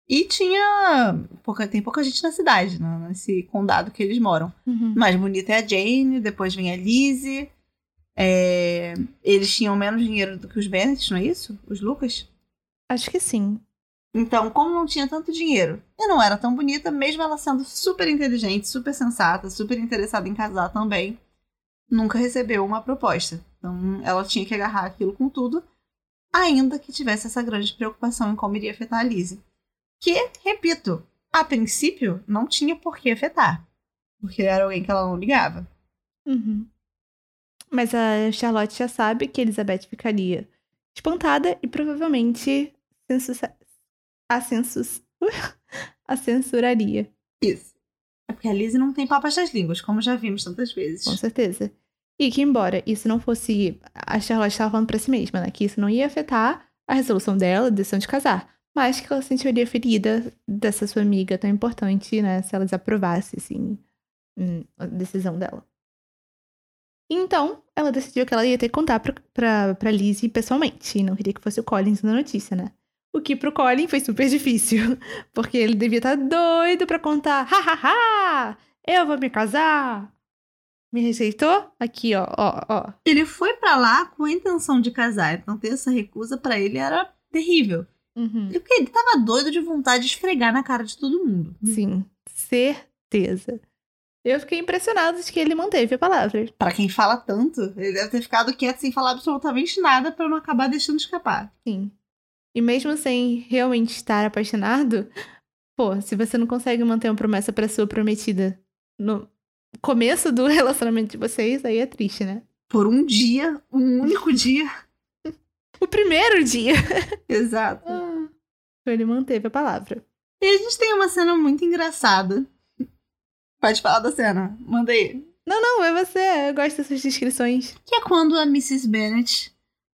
e tinha. Pouca, tem pouca gente na cidade, né, nesse condado que eles moram. Uhum. Mais bonita é a Jane, depois vem a Lizzie. É, eles tinham menos dinheiro do que os Bennett, não é isso? Os Lucas? Acho que sim. Então, como não tinha tanto dinheiro e não era tão bonita, mesmo ela sendo super inteligente, super sensata, super interessada em casar também, nunca recebeu uma proposta. Então, ela tinha que agarrar aquilo com tudo, ainda que tivesse essa grande preocupação em como iria afetar a Lizzie. Que, repito, a princípio não tinha por que afetar. Porque era alguém que ela não ligava. Uhum. Mas a Charlotte já sabe que Elizabeth ficaria espantada e provavelmente a, census... (laughs) a censuraria. Isso. É porque a Lizzie não tem papas das línguas, como já vimos tantas vezes. Com certeza. E que, embora isso não fosse. A Charlotte estava falando pra si mesma, né? Que isso não ia afetar a resolução dela, a decisão de casar mas que ela se sentiria ferida dessa sua amiga tão importante, né? Se ela desaprovasse, assim, hum, a decisão dela. Então, ela decidiu que ela ia ter que contar pra, pra, pra Lizzie pessoalmente, e não queria que fosse o Collins na notícia, né? O que pro Colin foi super difícil, (laughs) porque ele devia estar tá doido pra contar, ha, eu vou me casar. Me receitou? Aqui, ó, ó, ó. Ele foi para lá com a intenção de casar, então ter essa recusa para ele era terrível. Uhum. Porque ele tava doido de vontade de esfregar na cara de todo mundo. Sim, certeza. Eu fiquei impressionado de que ele manteve a palavra. Pra quem fala tanto, ele deve ter ficado quieto sem falar absolutamente nada pra não acabar deixando escapar. Sim. E mesmo sem realmente estar apaixonado, pô, se você não consegue manter uma promessa pra sua prometida no começo do (laughs) relacionamento de vocês, aí é triste, né? Por um dia, um único dia. (laughs) O primeiro dia. (laughs) Exato. Ah, ele manteve a palavra. E a gente tem uma cena muito engraçada. Pode falar da cena. Manda aí. Não, não, é você. Eu gosto dessas descrições. Que é quando a Mrs. Bennet,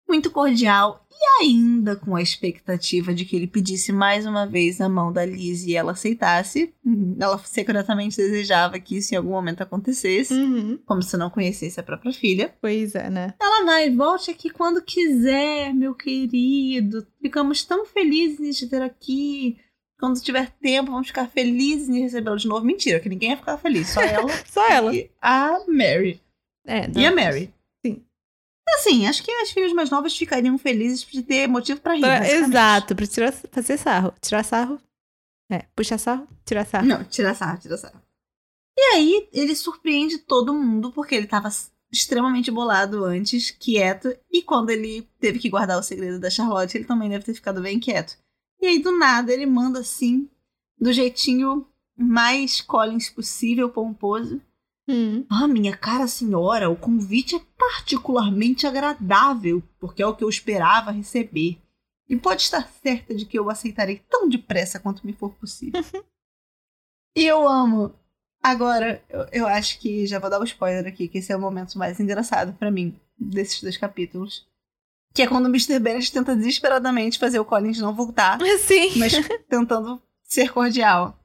muito cordial e ainda com a expectativa de que ele pedisse mais uma vez a mão da Liz e ela aceitasse. Ela secretamente desejava que isso em algum momento acontecesse. Uhum. Como se não conhecesse a própria filha. Pois é, né? Ela vai, volte aqui quando quiser, meu querido. Ficamos tão felizes de ter aqui. Quando tiver tempo, vamos ficar felizes em recebê-lo de novo. Mentira, que ninguém ia ficar feliz. Só ela (laughs) Só ela. e a Mary. É, E a não. Mary. Sim. Assim, acho que as filhas mais novas ficariam felizes de ter motivo pra rir. Pra- exato, pra tirar, fazer sarro. Tirar sarro. É, puxar sarro, tirar sarro. Não, tira sarro, tira sarro. E aí, ele surpreende todo mundo, porque ele tava extremamente bolado antes, quieto, e quando ele teve que guardar o segredo da Charlotte, ele também deve ter ficado bem quieto. E aí, do nada, ele manda assim, do jeitinho mais Collins possível, pomposo. Hum. Ah, minha cara senhora, o convite é particularmente agradável, porque é o que eu esperava receber. E pode estar certa de que eu aceitarei tão depressa quanto me for possível. (laughs) e eu amo. Agora, eu, eu acho que já vou dar um spoiler aqui, que esse é o momento mais engraçado pra mim desses dois capítulos. Que é quando o Mr. Bennet tenta desesperadamente fazer o Collins não voltar (laughs) Sim. mas tentando ser cordial.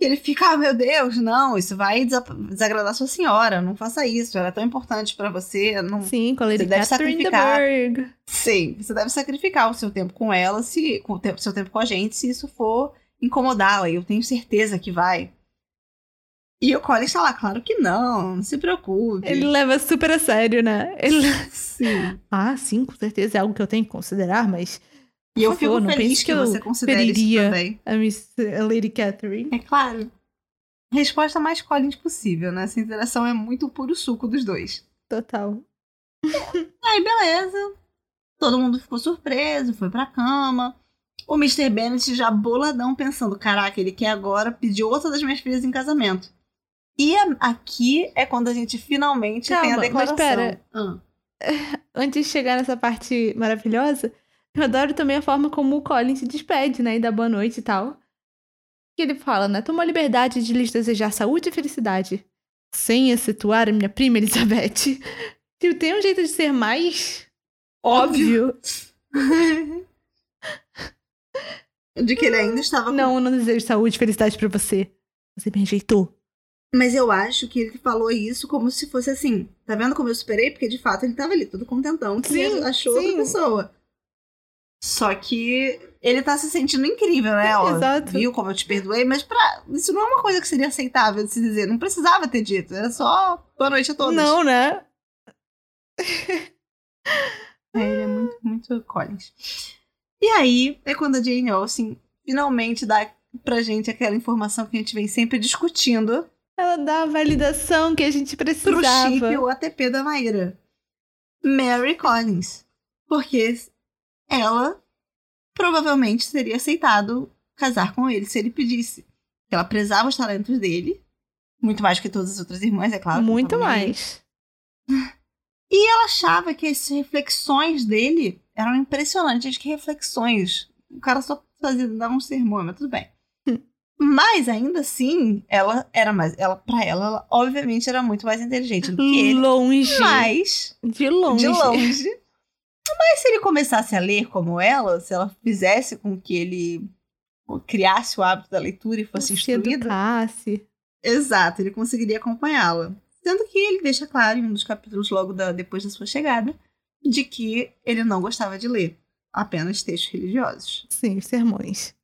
E ele fica, ah, meu Deus, não, isso vai desa- desagradar sua senhora, não faça isso, ela é tão importante pra você, não... Sim, com a Lady Você deve sacrificar. Sim, você deve sacrificar o seu tempo com ela, se com o tempo, seu tempo com a gente, se isso for incomodá-la, e eu tenho certeza que vai. E o Colin está lá, claro que não, não se preocupe. Ele leva super a sério, né? Ele... Sim. Ah, sim, com certeza é algo que eu tenho que considerar, mas E eu fico favor, feliz que, que você considere isso também. a, Miss, a Lady Catherine. É claro. Resposta mais Collins possível, né? Essa interação é muito puro suco dos dois. Total. (laughs) Aí, beleza. Todo mundo ficou surpreso, foi pra cama. O Mr. Bennet já boladão pensando: caraca, ele quer agora pedir outra das minhas filhas em casamento. E aqui é quando a gente finalmente tem a Calma, mas declaração. pera. Ah. (laughs) Antes de chegar nessa parte maravilhosa, eu adoro também a forma como o Colin se despede, né? E dá boa noite e tal. Que ele fala, né? Tomo a liberdade de lhes desejar saúde e felicidade. Sem excetuar a minha prima Elizabeth. (laughs) Se tem um jeito de ser mais óbvio. De que ele ainda estava com Não, eu não desejo saúde e felicidade pra você. Você me rejeitou. Mas eu acho que ele falou isso como se fosse assim. Tá vendo como eu superei? Porque de fato ele tava ali, todo contentão, que Sim, achou sim. outra pessoa. Só que ele tá se sentindo incrível, né? Ó, Exato. Viu como eu te perdoei? Mas pra... isso não é uma coisa que seria aceitável de se dizer. Não precisava ter dito. Era só boa noite a todos. Não, né? É, ele é muito, muito Collins. E aí é quando a Jane Austen finalmente dá pra gente aquela informação que a gente vem sempre discutindo Ela dá a validação que a gente pro precisava. chip ou ATP da Maíra. Mary Collins. Porque ela provavelmente teria aceitado casar com ele se ele pedisse. Ela prezava os talentos dele. Muito mais que todas as outras irmãs, é claro. Muito mais. (laughs) E ela achava que as reflexões dele eram impressionantes. Que reflexões? O cara só fazia, dava um sermão, mas tudo bem. (laughs) Mas ainda assim, ela era mais. Ela, pra ela, ela obviamente era muito mais inteligente do que ele. Longe. Mas, De longe. de longe. Mas se ele começasse a ler como ela, se ela fizesse com que ele criasse o hábito da leitura e fosse Se instruído, educasse. Exato, ele conseguiria acompanhá-la. Sendo que ele deixa claro em um dos capítulos logo da- depois da sua chegada de que ele não gostava de ler apenas textos religiosos. Sim, sermões.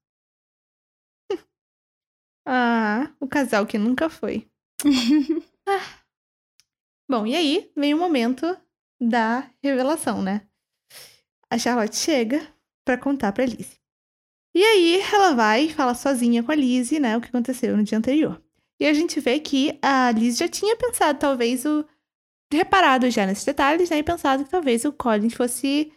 (laughs) ah, o casal que nunca foi. (laughs) Ah. Bom, e aí vem o momento da revelação, né? A Charlotte chega pra contar pra Lizzie. E aí ela vai e fala sozinha com a Lizzie, né, o que aconteceu no dia anterior. E a gente vê que a Liz já tinha pensado, talvez, o. reparado já nesses detalhes, né? E pensado que talvez o Colin fosse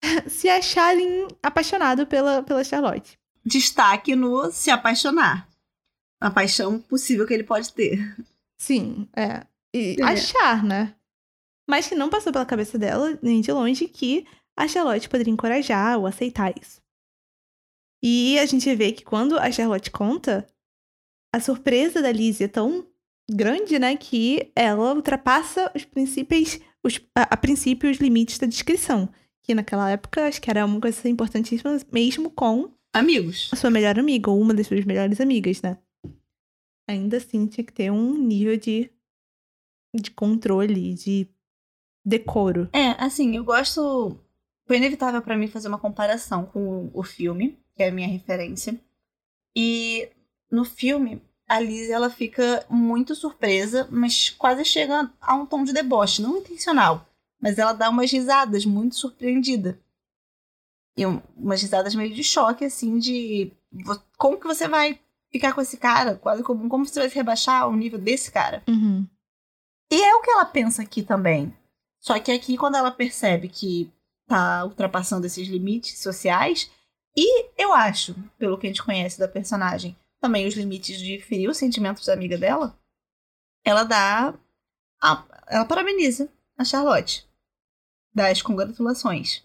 (laughs) se achar apaixonado pela, pela Charlotte. Destaque no se apaixonar. A paixão possível que ele pode ter. Sim, é. E é. achar, né? Mas que não passou pela cabeça dela, nem de longe, que a Charlotte poderia encorajar ou aceitar isso. E a gente vê que quando a Charlotte conta, a surpresa da Lizzie é tão grande, né, que ela ultrapassa os princípios, os, a, a princípio, os limites da descrição. Que naquela época acho que era uma coisa importantíssima, mesmo com amigos. A sua melhor amiga, ou uma das suas melhores amigas, né? Ainda assim tinha que ter um nível de, de controle, de decoro. É, assim, eu gosto. Foi inevitável para mim fazer uma comparação com o filme, que é a minha referência. E no filme, a Liz ela fica muito surpresa, mas quase chega a um tom de deboche, não intencional, mas ela dá umas risadas muito surpreendida. E umas risadas meio de choque, assim, de como que você vai ficar com esse cara? Quase como, como você vai se rebaixar ao nível desse cara? Uhum. E é o que ela pensa aqui também. Só que aqui, quando ela percebe que tá ultrapassando esses limites sociais, e eu acho, pelo que a gente conhece da personagem, também os limites de ferir os sentimentos da amiga dela, ela dá. A, ela parabeniza a Charlotte. Dá as congratulações.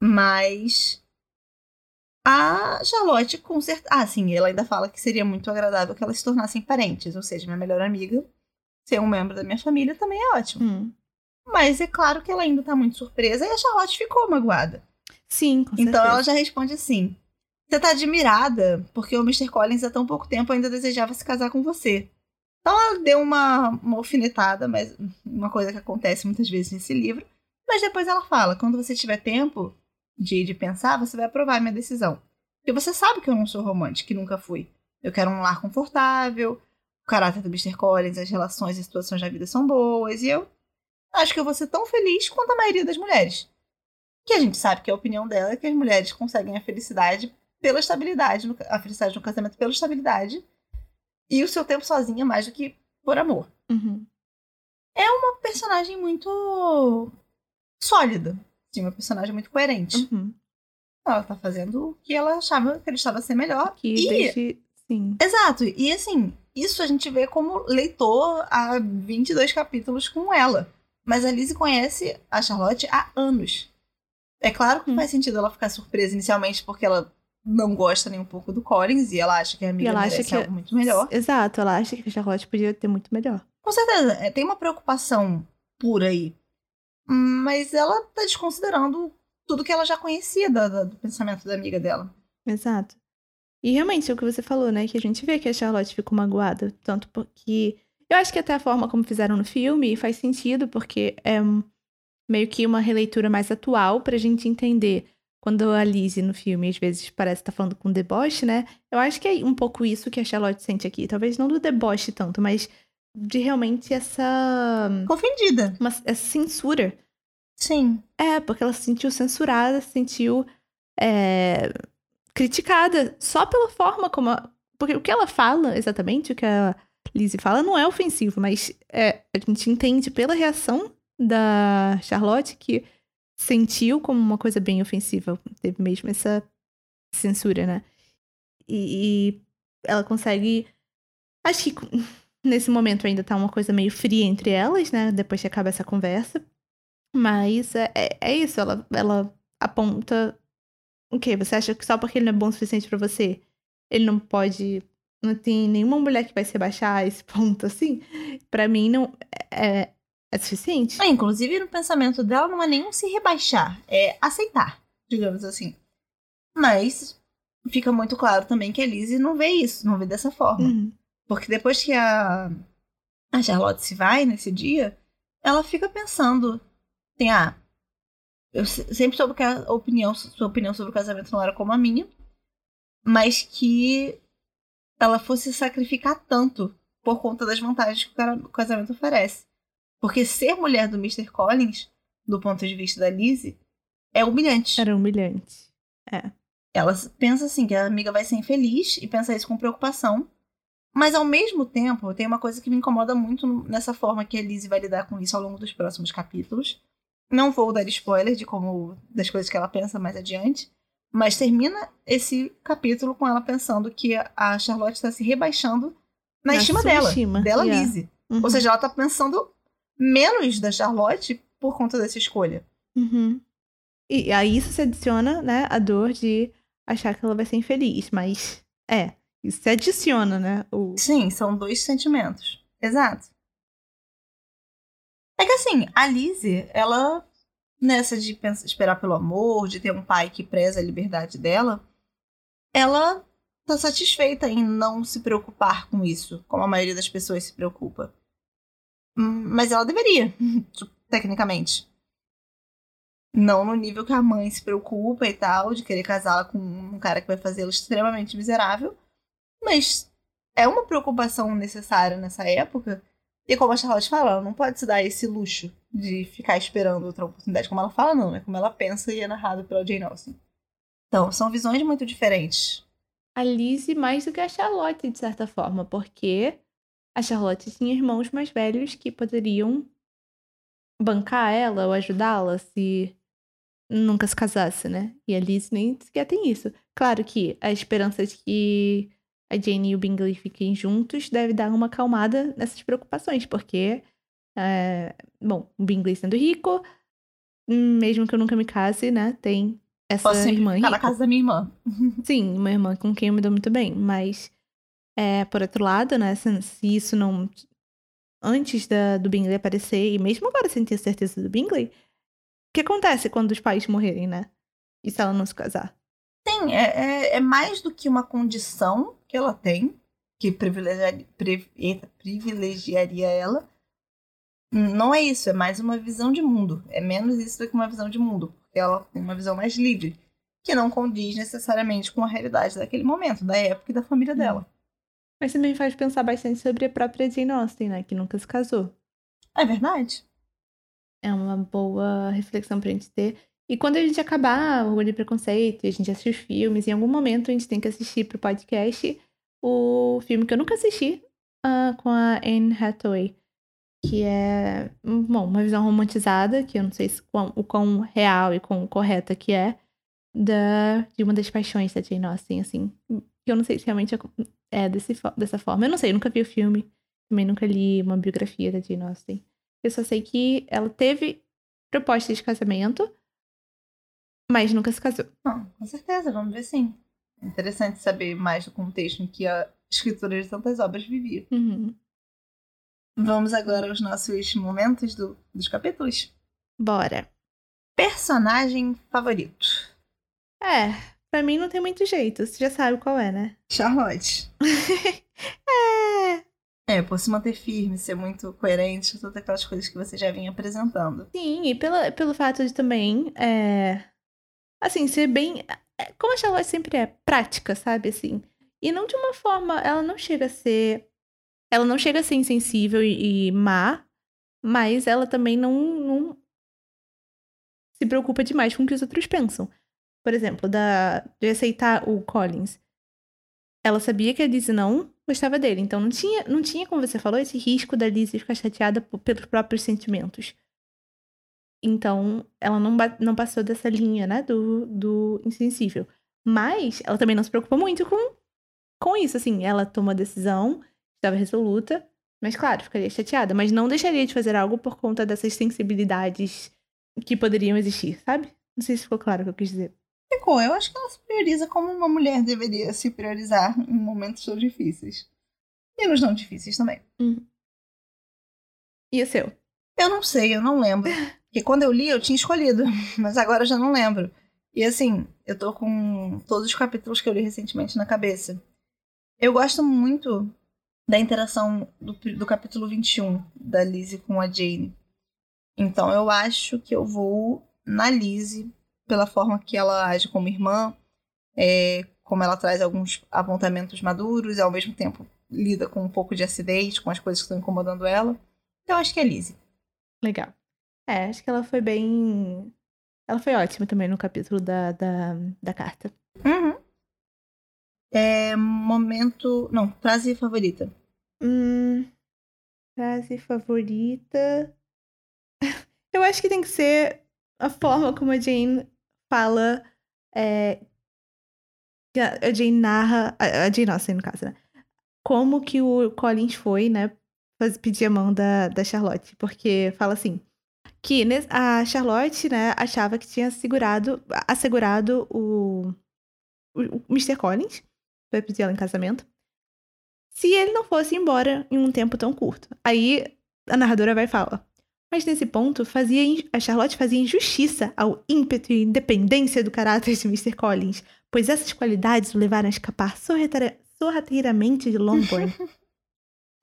Mas. A Charlotte, com certeza. Ah, sim, ela ainda fala que seria muito agradável que elas se tornassem parentes, ou seja, minha melhor amiga ser um membro da minha família também é ótimo. Hum. Mas é claro que ela ainda tá muito surpresa e a Charlotte ficou magoada. Sim, com Então ela já responde assim: Você tá admirada porque o Mr. Collins há tão pouco tempo ainda desejava se casar com você. Então ela deu uma, uma alfinetada, mas uma coisa que acontece muitas vezes nesse livro. Mas depois ela fala: quando você tiver tempo de, de pensar, você vai aprovar minha decisão. Porque você sabe que eu não sou romântica, que nunca fui. Eu quero um lar confortável, o caráter do Mr. Collins, as relações e situações da vida são boas, e eu acho que eu vou ser tão feliz quanto a maioria das mulheres. Que a gente sabe que a opinião dela é que as mulheres conseguem a felicidade pela estabilidade, a felicidade no casamento pela estabilidade, e o seu tempo sozinha mais do que por amor. Uhum. É uma personagem muito sólida, sim, uma personagem muito coerente. Uhum. Ela tá fazendo o que ela achava que ele estava ser melhor. Que e... desde... Sim. Exato. E assim, isso a gente vê como leitor há 22 capítulos com ela. Mas a Lizzie conhece a Charlotte há anos. É claro que hum. faz sentido ela ficar surpresa inicialmente porque ela não gosta nem um pouco do Collins e ela acha que a amiga ela merece acha que... algo muito melhor. Exato, ela acha que a Charlotte podia ter muito melhor. Com certeza, é, tem uma preocupação pura aí. Mas ela tá desconsiderando tudo que ela já conhecia do, do pensamento da amiga dela. Exato. E realmente, é o que você falou, né? Que a gente vê que a Charlotte ficou magoada. Tanto porque. Eu acho que até a forma como fizeram no filme faz sentido, porque é meio que uma releitura mais atual pra gente entender. Quando a Lizzie no filme às vezes parece estar tá falando com deboche, né? Eu acho que é um pouco isso que a Charlotte sente aqui. Talvez não do deboche tanto, mas de realmente essa. Ofendida. Uma, essa censura. Sim. É, porque ela se sentiu censurada, se sentiu é, criticada só pela forma como. A, porque o que ela fala exatamente, o que a Lizzie fala, não é ofensivo, mas é, a gente entende pela reação da Charlotte que sentiu como uma coisa bem ofensiva. Teve mesmo essa censura, né? E, e ela consegue. Acho que (laughs) nesse momento ainda tá uma coisa meio fria entre elas, né? Depois que acaba essa conversa. Mas é, é, é isso, ela, ela aponta. O quê? Você acha que só porque ele não é bom o suficiente para você, ele não pode. Não tem nenhuma mulher que vai se rebaixar a esse (laughs) ponto, assim? para mim, não. É, é suficiente. É, inclusive, no pensamento dela, não é nenhum se rebaixar, é aceitar, digamos assim. Mas fica muito claro também que a Lizzie não vê isso, não vê dessa forma. Uhum. Porque depois que a, a Charlotte se vai nesse dia, ela fica pensando, assim, ah, eu sempre soube que a opinião, sua opinião sobre o casamento não era como a minha, mas que ela fosse sacrificar tanto por conta das vantagens que o casamento oferece. Porque ser mulher do Mr. Collins, do ponto de vista da Lizzie, é humilhante. Era humilhante. É. Ela pensa assim, que a amiga vai ser infeliz e pensa isso com preocupação. Mas ao mesmo tempo, tem uma coisa que me incomoda muito nessa forma que a Lizzie vai lidar com isso ao longo dos próximos capítulos. Não vou dar spoiler de como das coisas que ela pensa mais adiante, mas termina esse capítulo com ela pensando que a Charlotte está se rebaixando na, na estima dela, estima. dela yeah. Lizzie. Uhum. Ou seja, ela está pensando menos da Charlotte por conta dessa escolha. Uhum. E a isso se adiciona, né, a dor de achar que ela vai ser infeliz, mas é, isso se adiciona, né? O... Sim, são dois sentimentos. Exato. É que assim, a Lizzie, ela, nessa de pensar, esperar pelo amor, de ter um pai que preza a liberdade dela, ela tá satisfeita em não se preocupar com isso, como a maioria das pessoas se preocupa. Hum, mas ela deveria, (laughs) tecnicamente. Não no nível que a mãe se preocupa e tal, de querer casá-la com um cara que vai fazê-la extremamente miserável. Mas é uma preocupação necessária nessa época. E como a Charlotte fala, ela não pode se dar esse luxo de ficar esperando outra oportunidade. Como ela fala, não, é como ela pensa e é narrado pela Jane Austen. Então, são visões muito diferentes. A Lizzie mais do que a Charlotte, de certa forma, porque a Charlotte tinha irmãos mais velhos que poderiam bancar ela ou ajudá-la se nunca se casasse, né? E a Liz nem sequer tem isso. Claro que a esperança de que a Jane e o Bingley fiquem juntos deve dar uma acalmada nessas preocupações, porque, é, bom, o Bingley sendo rico, mesmo que eu nunca me case, né, tem essa Posso irmã rica. na casa da minha irmã. (laughs) Sim, uma irmã com quem eu me dou muito bem, mas, é, por outro lado, né, se, se isso não... Antes da, do Bingley aparecer, e mesmo agora sem ter certeza do Bingley, o que acontece quando os pais morrerem, né? E se ela não se casar? Sim, é, é, é mais do que uma condição que ela tem, que privilegiaria, privilegiaria ela. Não é isso, é mais uma visão de mundo. É menos isso do que uma visão de mundo, porque ela tem uma visão mais livre, que não condiz necessariamente com a realidade daquele momento, da época e da família dela. Mas também faz pensar bastante sobre a própria Jane Austen, né? Que nunca se casou. É verdade. É uma boa reflexão pra gente ter. E quando a gente acabar o Orgulho e Preconceito a gente assistir os filmes, em algum momento a gente tem que assistir pro podcast o filme que eu nunca assisti uh, com a Anne Hathaway. Que é, bom, uma visão romantizada, que eu não sei se, quão, o quão real e quão correta que é, da, de uma das paixões da Jane Austen, assim. Que eu não sei se realmente é desse, dessa forma. Eu não sei, eu nunca vi o filme. Também nunca li uma biografia da Jane Austen. Eu só sei que ela teve proposta de casamento mas nunca se casou. Não, com certeza, vamos ver sim. É interessante saber mais do contexto em que a escritora de tantas obras vivia. Uhum. Vamos agora aos nossos momentos do, dos capítulos? Bora. Personagem favorito. É, pra mim não tem muito jeito. Você já sabe qual é, né? Charlotte. (laughs) é. É, por se manter firme, ser muito coerente, todas aquelas coisas que você já vinha apresentando. Sim, e pela, pelo fato de também é, assim, ser bem. É, como a Charlotte sempre é, prática, sabe? Assim. E não de uma forma. Ela não chega a ser. Ela não chega a ser insensível e, e má, mas ela também não, não se preocupa demais com o que os outros pensam. Por exemplo, da, de aceitar o Collins. Ela sabia que a Lizzie não gostava dele, então não tinha, não tinha, como você falou, esse risco da Lizzie ficar chateada pelos próprios sentimentos. Então, ela não, não passou dessa linha, né, do, do insensível. Mas ela também não se preocupa muito com, com isso, assim. Ela toma a decisão, estava resoluta, mas claro, ficaria chateada. Mas não deixaria de fazer algo por conta dessas sensibilidades que poderiam existir, sabe? Não sei se ficou claro o que eu quis dizer. Ficou. Eu acho que ela se prioriza como uma mulher deveria se priorizar em momentos tão difíceis. E nos não difíceis também. Hum. E o seu? Eu não sei, eu não lembro. (laughs) Porque quando eu li, eu tinha escolhido, (laughs) mas agora eu já não lembro. E assim, eu tô com todos os capítulos que eu li recentemente na cabeça. Eu gosto muito da interação do, do capítulo 21 da Lizzie com a Jane. Então eu acho que eu vou na Lizzie pela forma que ela age como irmã, é, como ela traz alguns apontamentos maduros e ao mesmo tempo lida com um pouco de acidez, com as coisas que estão incomodando ela. Então acho que é Lizzie. Legal. É, acho que ela foi bem. Ela foi ótima também no capítulo da, da, da carta. Uhum. É momento. Não, frase favorita. Hum, frase favorita. (laughs) Eu acho que tem que ser a forma como a Jane fala. É, a Jane narra. A Jane, nossa, no caso, né? Como que o Collins foi, né? Pedir a mão da, da Charlotte. Porque fala assim. Que a Charlotte, né, achava que tinha segurado, assegurado o, o, Mr. Collins pra pedir ela em casamento se ele não fosse embora em um tempo tão curto. Aí a narradora vai e fala. Mas nesse ponto, fazia a Charlotte fazia injustiça ao ímpeto e independência do caráter de Mr. Collins, pois essas qualidades o levaram a escapar sorrateira- sorrateiramente de Longbourn. (laughs)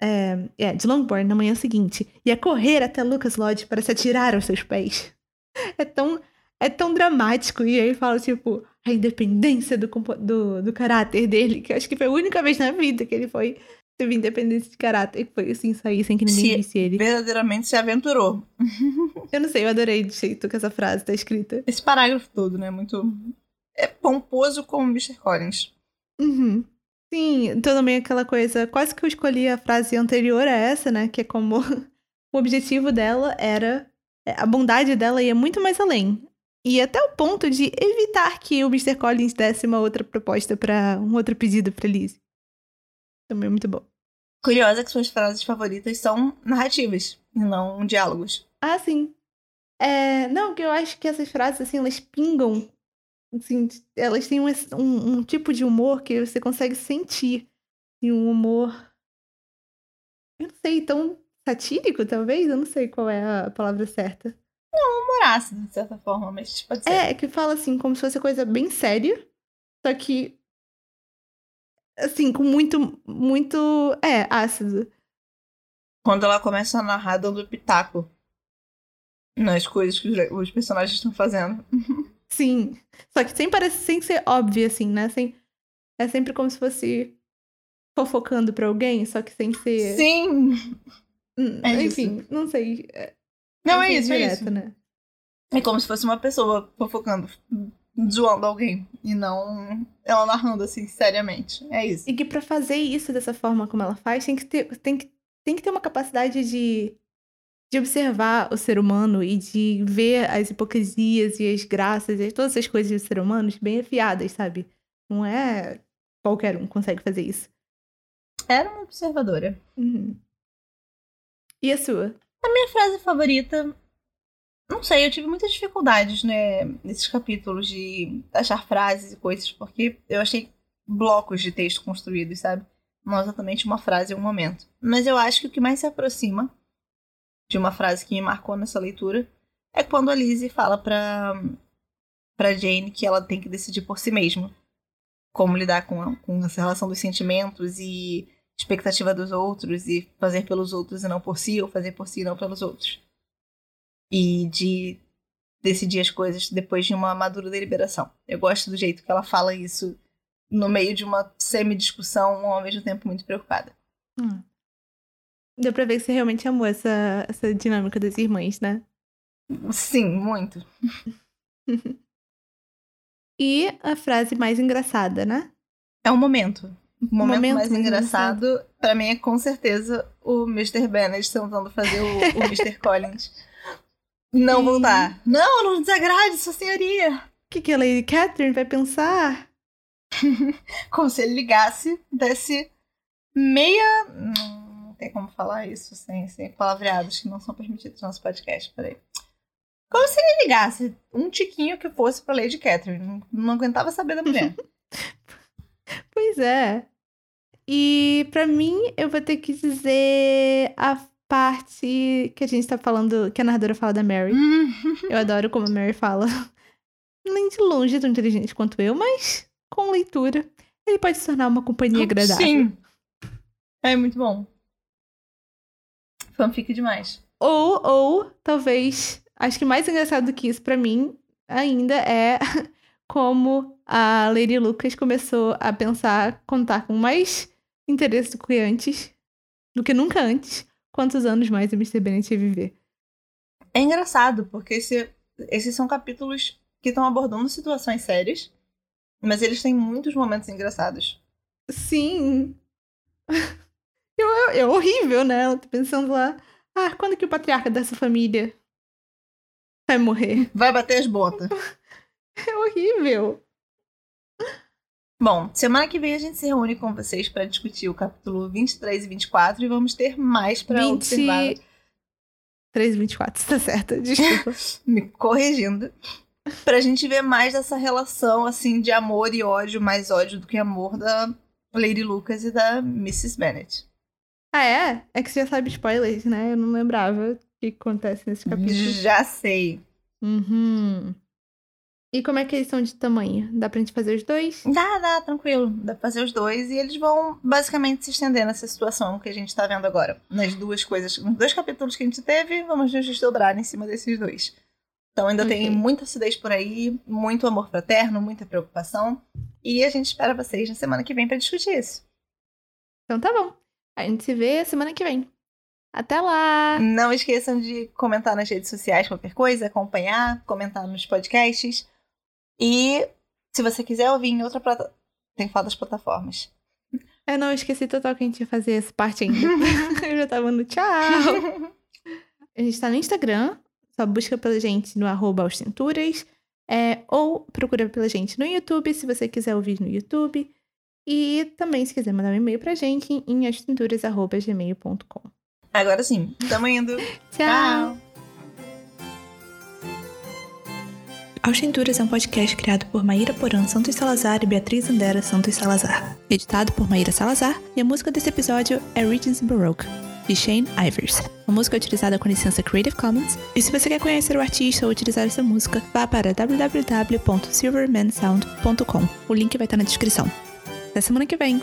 é, é, de Longbourn na manhã seguinte, e a correr até Lucas Lodge para se atirar aos seus pés. É tão, é tão dramático, e aí fala, tipo, a independência do, do, do caráter dele, que eu acho que foi a única vez na vida que ele foi teve independência de caráter, que foi assim, sair sem que ninguém Se- visse ele. Verdadeiramente se aventurou. (laughs) Eu não sei, eu adorei do jeito que essa frase tá escrita. Esse parágrafo todo, né? Muito. É pomposo como Mr. Collins. Uhum. Sim, então também aquela coisa, quase que eu escolhi a frase anterior a essa, né? Que é como (laughs) o objetivo dela era. é, A bondade dela ia muito mais além. E até o ponto de evitar que o Mr. Collins desse uma outra proposta para um outro pedido pra Lizzie. Também é muito bom. Curiosa que suas frases favoritas são narrativas e não diálogos. Ah, sim. É, não, que eu acho que essas frases, assim, elas pingam. Assim, elas têm um, um, um tipo de humor que você consegue sentir. E um humor. Eu não sei, tão satírico, talvez? Eu não sei qual é a palavra certa. Humor ácido, de certa forma, mas pode ser. É, que fala assim, como se fosse coisa bem séria. Só que. Assim, com muito. Muito. É, ácido. Quando ela começa a narrar dando pitaco nas coisas que os, os personagens estão fazendo. (laughs) Sim. Só que sem parecer, sem ser óbvio, assim, né? Sem, é sempre como se fosse fofocando pra alguém, só que sem ser. Sim! Hum, é Enfim, não sei. É, Não, sem é isso, é direto, isso. né? É como se fosse uma pessoa fofocando, zoando alguém. E não ela narrando assim, seriamente. É isso. E que pra fazer isso dessa forma como ela faz, tem que ter, tem que, tem que ter uma capacidade de, de observar o ser humano e de ver as hipocrisias e as graças e todas essas coisas dos seres humanos bem afiadas, sabe? Não é qualquer um consegue fazer isso. Era uma observadora. Uhum. E a sua? Minha frase favorita. Não sei, eu tive muitas dificuldades, né, nesses capítulos de achar frases e coisas, porque eu achei blocos de texto construídos, sabe? Não exatamente uma frase ou um momento. Mas eu acho que o que mais se aproxima de uma frase que me marcou nessa leitura é quando a Lizzie fala pra, pra Jane que ela tem que decidir por si mesma como lidar com, a- com essa relação dos sentimentos e expectativa dos outros e fazer pelos outros e não por si, ou fazer por si e não pelos outros. E de decidir as coisas depois de uma madura deliberação. Eu gosto do jeito que ela fala isso no meio de uma semi-discussão, ao mesmo tempo muito preocupada. Hum. Deu pra ver que você realmente amou essa, essa dinâmica das irmãs, né? Sim, muito. (laughs) E a frase mais engraçada, né? É um momento. O momento, Momento mais mais engraçado, pra mim, é com certeza o Mr. Bennett tentando fazer o, o Mr. (laughs) Collins não voltar. Não, não desagrade, sua senhoria. O que, que a Lady Catherine vai pensar? (laughs) Como se ele ligasse, desse meia. Tem como falar isso sem, sem palavreados que não são permitidos no nosso podcast. Peraí. Como se ele ligasse um tiquinho que fosse pra Lady Catherine. Não, não aguentava saber da mulher. (laughs) Pois é. E pra mim, eu vou ter que dizer a parte que a gente tá falando, que a narradora fala da Mary. Eu adoro como a Mary fala. Nem de longe tão inteligente quanto eu, mas com leitura, ele pode se tornar uma companhia agradável. Sim. É muito bom. Fanfic demais. Ou, ou, talvez, acho que mais engraçado do que isso pra mim ainda é (laughs) como a Lady Lucas começou a pensar, contar com mais interesse do que antes, do que nunca antes, quantos anos mais o Mr. Bennet ia viver. É engraçado, porque esse- esses são capítulos que estão abordando situações sérias, mas eles têm muitos momentos engraçados. Sim. (laughs) É horrível, né? Ela tá pensando lá. Ah, quando que o patriarca dessa família vai morrer? Vai bater as botas. (laughs) É horrível. Bom, semana que vem a gente se reúne com vocês para discutir o capítulo 23 e 24 e vamos ter mais para 20... observar. 3 e 24, tá certo, desculpa. (laughs) Me corrigindo. Pra gente ver mais dessa relação, assim, de amor e ódio, mais ódio do que amor da Lady Lucas e da Mrs. Bennet. Ah, é? É que você já sabe spoilers, né? Eu não lembrava o que acontece nesse capítulo. Já sei. Uhum. E como é que eles são de tamanho? Dá pra gente fazer os dois? Dá, dá, tranquilo. Dá pra fazer os dois. E eles vão basicamente se estender nessa situação que a gente tá vendo agora. Nas duas coisas, nos dois capítulos que a gente teve, vamos nos desdobrar em cima desses dois. Então ainda okay. tem muita acidez por aí, muito amor fraterno, muita preocupação. E a gente espera vocês na semana que vem para discutir isso. Então tá bom. A gente se vê semana que vem. Até lá! Não esqueçam de comentar nas redes sociais qualquer coisa, acompanhar, comentar nos podcasts. E se você quiser ouvir em outra plataforma. Tem que falar das plataformas. Eu não esqueci total que a gente ia fazer essa parte ainda. (laughs) Eu já tava no tchau. (laughs) A gente tá no Instagram, só busca pela gente no arroba Cinturas, é, ou procura pela gente no YouTube, se você quiser ouvir no YouTube. E também, se quiser mandar um e-mail pra gente, em astinturas.gmail.com. Agora sim, tamo indo. (laughs) Tchau. Aos Tinturas é um podcast criado por Maíra Porã Santos Salazar e Beatriz Andera Santos Salazar. Editado por Maíra Salazar e a música desse episódio é Regions Baroque, de Shane Ivers. A música é utilizada com licença Creative Commons. E se você quer conhecer o artista ou utilizar essa música, vá para www.silvermansound.com. O link vai estar na descrição. Até semana que vem!